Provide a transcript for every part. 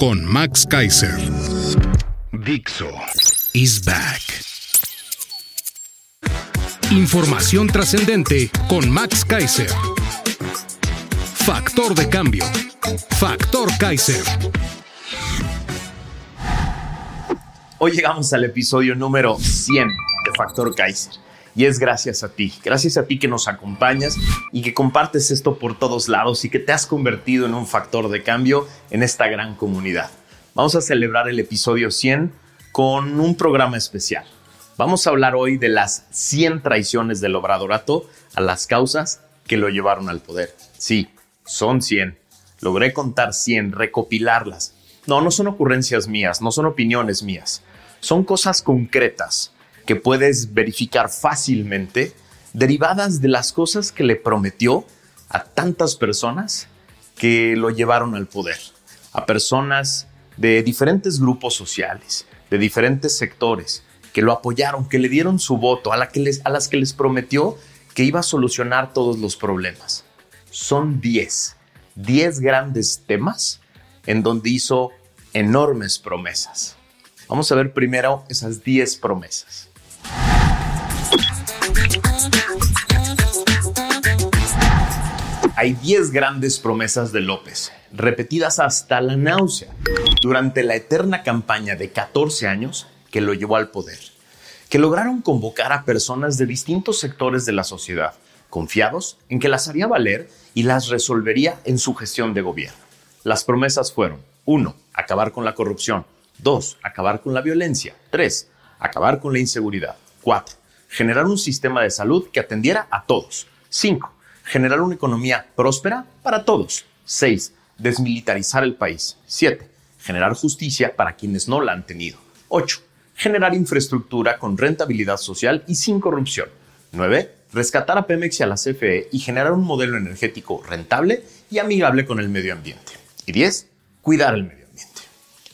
con Max Kaiser. Dixo is back. Información trascendente con Max Kaiser. Factor de cambio. Factor Kaiser. Hoy llegamos al episodio número 100 de Factor Kaiser. Y es gracias a ti, gracias a ti que nos acompañas y que compartes esto por todos lados y que te has convertido en un factor de cambio en esta gran comunidad. Vamos a celebrar el episodio 100 con un programa especial. Vamos a hablar hoy de las 100 traiciones del obradorato a las causas que lo llevaron al poder. Sí, son 100. Logré contar 100, recopilarlas. No, no son ocurrencias mías, no son opiniones mías. Son cosas concretas que puedes verificar fácilmente derivadas de las cosas que le prometió a tantas personas que lo llevaron al poder, a personas de diferentes grupos sociales, de diferentes sectores, que lo apoyaron, que le dieron su voto, a, la que les, a las que les prometió que iba a solucionar todos los problemas. Son 10, 10 grandes temas en donde hizo enormes promesas. Vamos a ver primero esas 10 promesas. Hay 10 grandes promesas de López, repetidas hasta la náusea, durante la eterna campaña de 14 años que lo llevó al poder, que lograron convocar a personas de distintos sectores de la sociedad, confiados en que las haría valer y las resolvería en su gestión de gobierno. Las promesas fueron 1. Acabar con la corrupción. 2. Acabar con la violencia. 3. Acabar con la inseguridad. 4. Generar un sistema de salud que atendiera a todos. 5 generar una economía próspera para todos. 6. Desmilitarizar el país. 7. Generar justicia para quienes no la han tenido. 8. Generar infraestructura con rentabilidad social y sin corrupción. 9. Rescatar a Pemex y a la CFE y generar un modelo energético rentable y amigable con el medio ambiente. Y 10. Cuidar el medio ambiente.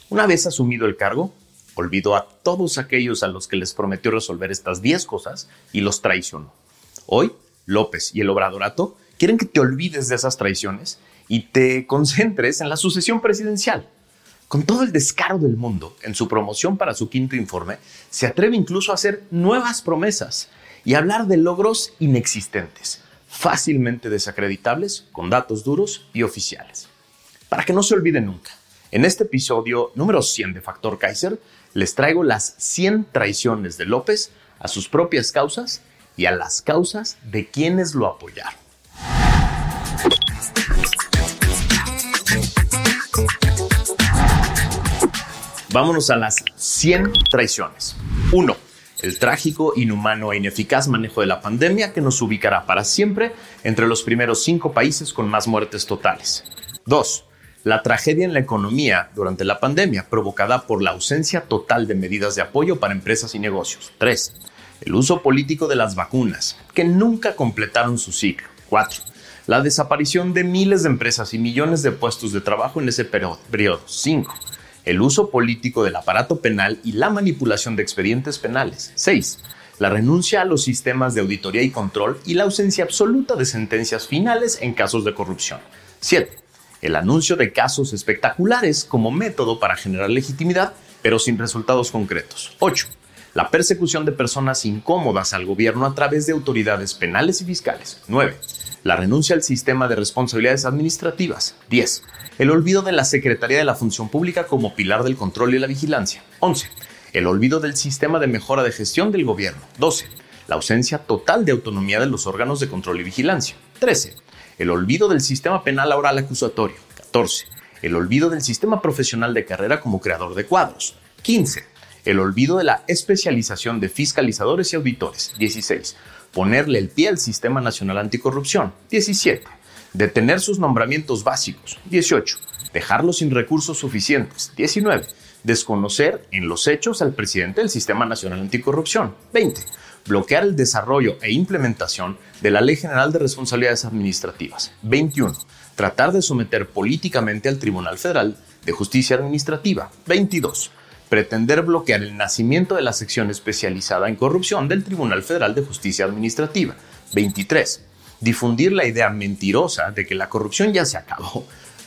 Una vez asumido el cargo, olvidó a todos aquellos a los que les prometió resolver estas 10 cosas y los traicionó. Hoy López y el Obradorato quieren que te olvides de esas traiciones y te concentres en la sucesión presidencial. Con todo el descaro del mundo, en su promoción para su quinto informe, se atreve incluso a hacer nuevas promesas y hablar de logros inexistentes, fácilmente desacreditables, con datos duros y oficiales. Para que no se olvide nunca, en este episodio número 100 de Factor Kaiser, les traigo las 100 traiciones de López a sus propias causas y a las causas de quienes lo apoyaron. Vámonos a las 100 traiciones. 1. El trágico, inhumano e ineficaz manejo de la pandemia que nos ubicará para siempre entre los primeros cinco países con más muertes totales. 2. La tragedia en la economía durante la pandemia provocada por la ausencia total de medidas de apoyo para empresas y negocios. 3 el uso político de las vacunas, que nunca completaron su ciclo. 4. La desaparición de miles de empresas y millones de puestos de trabajo en ese periodo. 5. El uso político del aparato penal y la manipulación de expedientes penales. 6. La renuncia a los sistemas de auditoría y control y la ausencia absoluta de sentencias finales en casos de corrupción. 7. El anuncio de casos espectaculares como método para generar legitimidad, pero sin resultados concretos. 8 la persecución de personas incómodas al gobierno a través de autoridades penales y fiscales. 9. La renuncia al sistema de responsabilidades administrativas. 10. El olvido de la Secretaría de la Función Pública como pilar del control y la vigilancia. 11. El olvido del sistema de mejora de gestión del gobierno. 12. La ausencia total de autonomía de los órganos de control y vigilancia. 13. El olvido del sistema penal oral acusatorio. 14. El olvido del sistema profesional de carrera como creador de cuadros. 15 el olvido de la especialización de fiscalizadores y auditores. 16. Ponerle el pie al Sistema Nacional Anticorrupción. 17. Detener sus nombramientos básicos. 18. Dejarlos sin recursos suficientes. 19. Desconocer en los hechos al presidente del Sistema Nacional Anticorrupción. 20. Bloquear el desarrollo e implementación de la Ley General de Responsabilidades Administrativas. 21. Tratar de someter políticamente al Tribunal Federal de Justicia Administrativa. 22 pretender bloquear el nacimiento de la sección especializada en corrupción del Tribunal Federal de Justicia Administrativa. 23. Difundir la idea mentirosa de que la corrupción ya se acabó.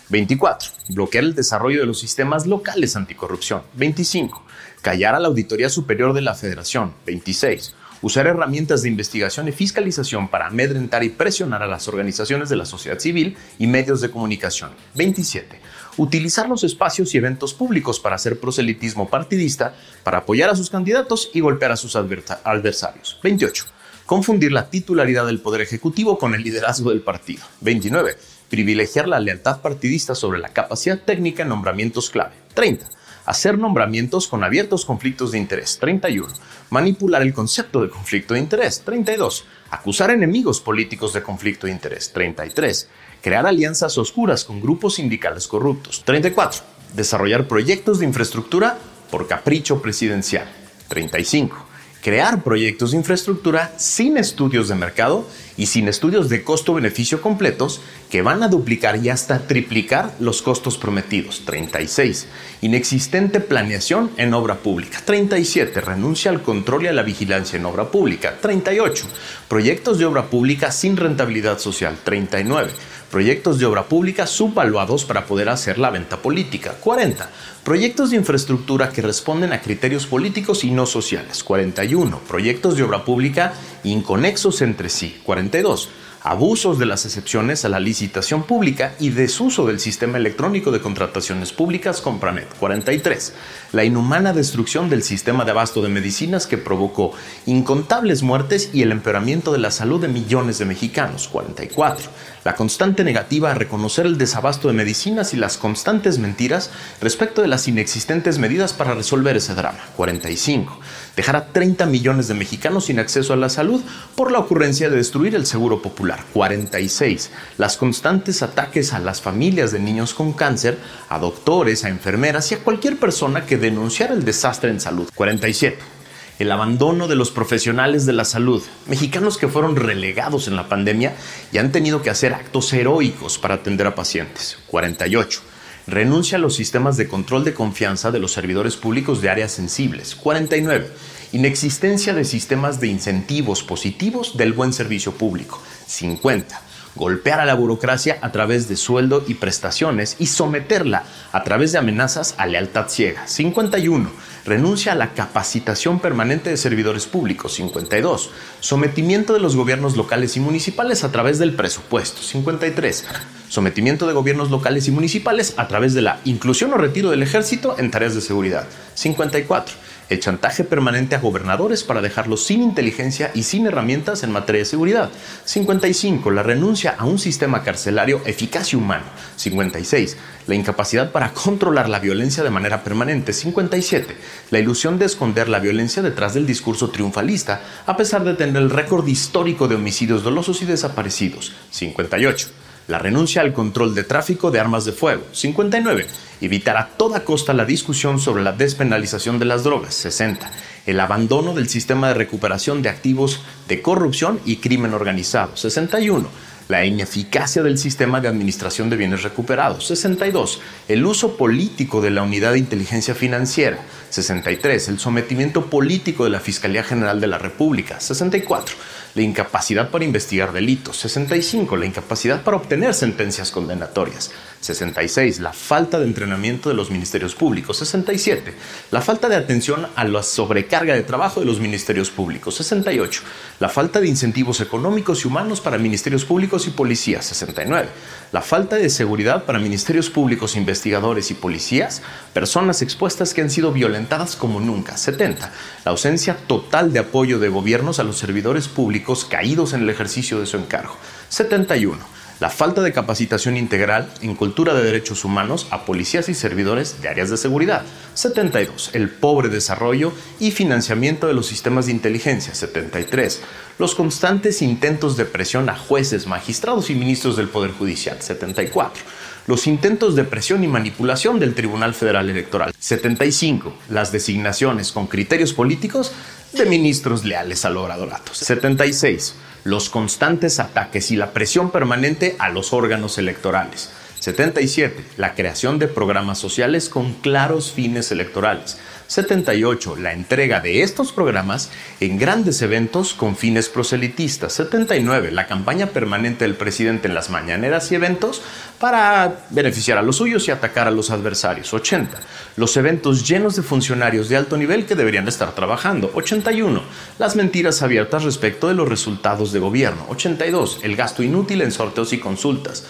24. Bloquear el desarrollo de los sistemas locales anticorrupción. 25. Callar a la Auditoría Superior de la Federación. 26. Usar herramientas de investigación y fiscalización para amedrentar y presionar a las organizaciones de la sociedad civil y medios de comunicación. 27 utilizar los espacios y eventos públicos para hacer proselitismo partidista, para apoyar a sus candidatos y golpear a sus adversarios. 28. Confundir la titularidad del Poder Ejecutivo con el liderazgo del partido. 29. Privilegiar la lealtad partidista sobre la capacidad técnica en nombramientos clave. 30 hacer nombramientos con abiertos conflictos de interés. 31. Manipular el concepto de conflicto de interés. 32. Acusar enemigos políticos de conflicto de interés. 33 crear alianzas oscuras con grupos sindicales corruptos. 34. Desarrollar proyectos de infraestructura por capricho presidencial. 35. Crear proyectos de infraestructura sin estudios de mercado y sin estudios de costo-beneficio completos que van a duplicar y hasta triplicar los costos prometidos. 36. Inexistente planeación en obra pública. 37. Renuncia al control y a la vigilancia en obra pública. 38. Proyectos de obra pública sin rentabilidad social. 39 proyectos de obra pública subvaluados para poder hacer la venta política. 40. Proyectos de infraestructura que responden a criterios políticos y no sociales. 41. Proyectos de obra pública inconexos entre sí. 42 abusos de las excepciones a la licitación pública y desuso del sistema electrónico de contrataciones públicas Compranet. 43. La inhumana destrucción del sistema de abasto de medicinas que provocó incontables muertes y el empeoramiento de la salud de millones de mexicanos. 44. La constante negativa a reconocer el desabasto de medicinas y las constantes mentiras respecto de las inexistentes medidas para resolver ese drama. 45 dejar a 30 millones de mexicanos sin acceso a la salud por la ocurrencia de destruir el seguro popular. 46. Las constantes ataques a las familias de niños con cáncer, a doctores, a enfermeras y a cualquier persona que denunciara el desastre en salud. 47 el abandono de los profesionales de la salud, mexicanos que fueron relegados en la pandemia y han tenido que hacer actos heroicos para atender a pacientes. 48. Renuncia a los sistemas de control de confianza de los servidores públicos de áreas sensibles. 49. Inexistencia de sistemas de incentivos positivos del buen servicio público. 50 golpear a la burocracia a través de sueldo y prestaciones y someterla a través de amenazas a lealtad ciega. 51. Renuncia a la capacitación permanente de servidores públicos. 52. Sometimiento de los gobiernos locales y municipales a través del presupuesto. 53 sometimiento de gobiernos locales y municipales a través de la inclusión o retiro del ejército en tareas de seguridad. 54. El chantaje permanente a gobernadores para dejarlos sin inteligencia y sin herramientas en materia de seguridad. 55. La renuncia a un sistema carcelario eficaz y humano. 56. La incapacidad para controlar la violencia de manera permanente. 57. La ilusión de esconder la violencia detrás del discurso triunfalista, a pesar de tener el récord histórico de homicidios dolosos y desaparecidos. 58 la renuncia al control de tráfico de armas de fuego. 59. Evitar a toda costa la discusión sobre la despenalización de las drogas. 60. El abandono del sistema de recuperación de activos de corrupción y crimen organizado. 61 la ineficacia del sistema de administración de bienes recuperados. 62. El uso político de la unidad de inteligencia financiera. 63. El sometimiento político de la Fiscalía General de la República. 64 la incapacidad para investigar delitos. 65, la incapacidad para obtener sentencias condenatorias. 66, la falta de entrenamiento de los ministerios públicos. 67, la falta de atención a la sobrecarga de trabajo de los ministerios públicos. 68, la falta de incentivos económicos y humanos para ministerios públicos y policías. 69, la falta de seguridad para ministerios públicos, investigadores y policías, personas expuestas que han sido violentadas como nunca. 70, la ausencia total de apoyo de gobiernos a los servidores públicos caídos en el ejercicio de su encargo. 71 la falta de capacitación integral en cultura de derechos humanos a policías y servidores de áreas de seguridad. 72. El pobre desarrollo y financiamiento de los sistemas de inteligencia. 73. Los constantes intentos de presión a jueces, magistrados y ministros del Poder Judicial. 74 los intentos de presión y manipulación del Tribunal Federal Electoral. 75. Las designaciones con criterios políticos de ministros leales al obradorato. 76 los constantes ataques y la presión permanente a los órganos electorales. 77. La creación de programas sociales con claros fines electorales. 78. La entrega de estos programas en grandes eventos con fines proselitistas. 79. La campaña permanente del presidente en las mañaneras y eventos para beneficiar a los suyos y atacar a los adversarios. 80. Los eventos llenos de funcionarios de alto nivel que deberían estar trabajando. 81. Las mentiras abiertas respecto de los resultados de gobierno. 82. El gasto inútil en sorteos y consultas.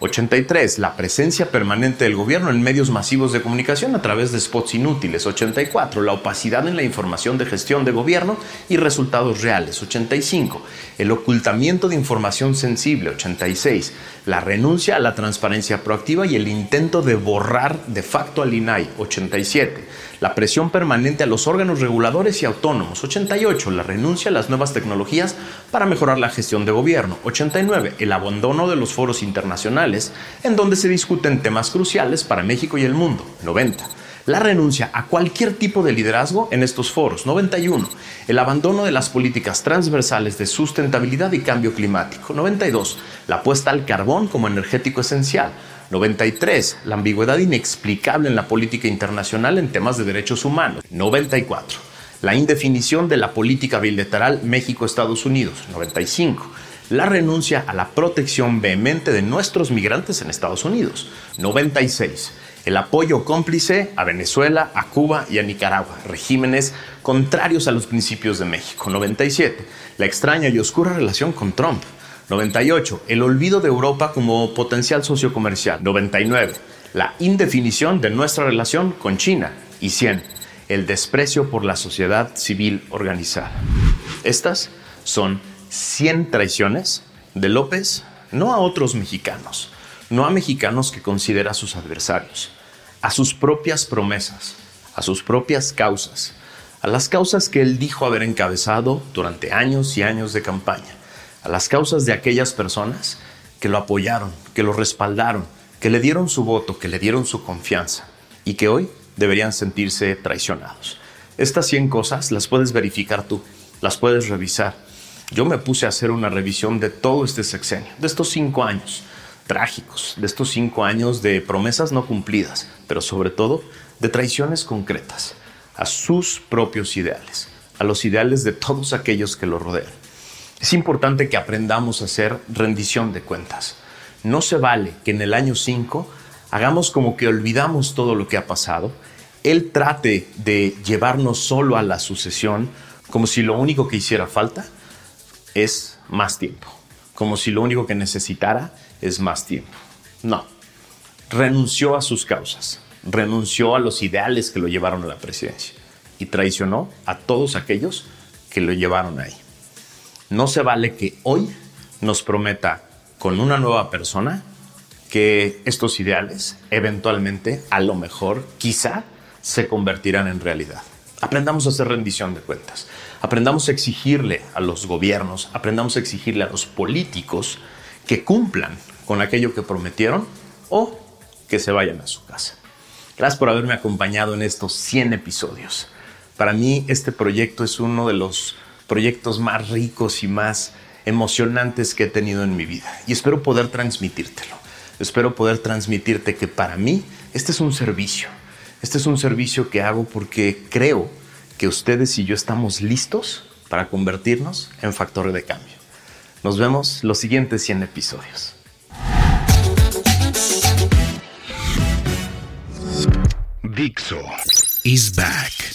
83. La presencia permanente del gobierno en medios masivos de comunicación a través de spots inútiles. 84. La opacidad en la información de gestión de gobierno y resultados reales. 85. El ocultamiento de información sensible. 86. La renuncia a la transparencia proactiva y el intento de borrar de facto al INAI. 87 la presión permanente a los órganos reguladores y autónomos. 88. La renuncia a las nuevas tecnologías para mejorar la gestión de gobierno. 89. El abandono de los foros internacionales en donde se discuten temas cruciales para México y el mundo. 90 la renuncia a cualquier tipo de liderazgo en estos foros. 91. El abandono de las políticas transversales de sustentabilidad y cambio climático. 92. La puesta al carbón como energético esencial. 93. La ambigüedad inexplicable en la política internacional en temas de derechos humanos. 94. La indefinición de la política bilateral México-Estados Unidos. 95. La renuncia a la protección vehemente de nuestros migrantes en Estados Unidos. 96. El apoyo cómplice a Venezuela, a Cuba y a Nicaragua, regímenes contrarios a los principios de México. 97. La extraña y oscura relación con Trump. 98. El olvido de Europa como potencial socio comercial. 99. La indefinición de nuestra relación con China. Y 100. El desprecio por la sociedad civil organizada. Estas son 100 traiciones de López no a otros mexicanos, no a mexicanos que considera sus adversarios, a sus propias promesas, a sus propias causas, a las causas que él dijo haber encabezado durante años y años de campaña a las causas de aquellas personas que lo apoyaron, que lo respaldaron, que le dieron su voto, que le dieron su confianza y que hoy deberían sentirse traicionados. Estas 100 cosas las puedes verificar tú, las puedes revisar. Yo me puse a hacer una revisión de todo este sexenio, de estos cinco años trágicos, de estos cinco años de promesas no cumplidas, pero sobre todo de traiciones concretas a sus propios ideales, a los ideales de todos aquellos que lo rodean. Es importante que aprendamos a hacer rendición de cuentas. No se vale que en el año 5 hagamos como que olvidamos todo lo que ha pasado. Él trate de llevarnos solo a la sucesión como si lo único que hiciera falta es más tiempo. Como si lo único que necesitara es más tiempo. No. Renunció a sus causas. Renunció a los ideales que lo llevaron a la presidencia. Y traicionó a todos aquellos que lo llevaron ahí. No se vale que hoy nos prometa con una nueva persona que estos ideales eventualmente, a lo mejor, quizá, se convertirán en realidad. Aprendamos a hacer rendición de cuentas. Aprendamos a exigirle a los gobiernos, aprendamos a exigirle a los políticos que cumplan con aquello que prometieron o que se vayan a su casa. Gracias por haberme acompañado en estos 100 episodios. Para mí este proyecto es uno de los proyectos más ricos y más emocionantes que he tenido en mi vida. Y espero poder transmitírtelo. Espero poder transmitirte que para mí este es un servicio. Este es un servicio que hago porque creo que ustedes y yo estamos listos para convertirnos en factor de cambio. Nos vemos los siguientes 100 episodios. Dixo is back.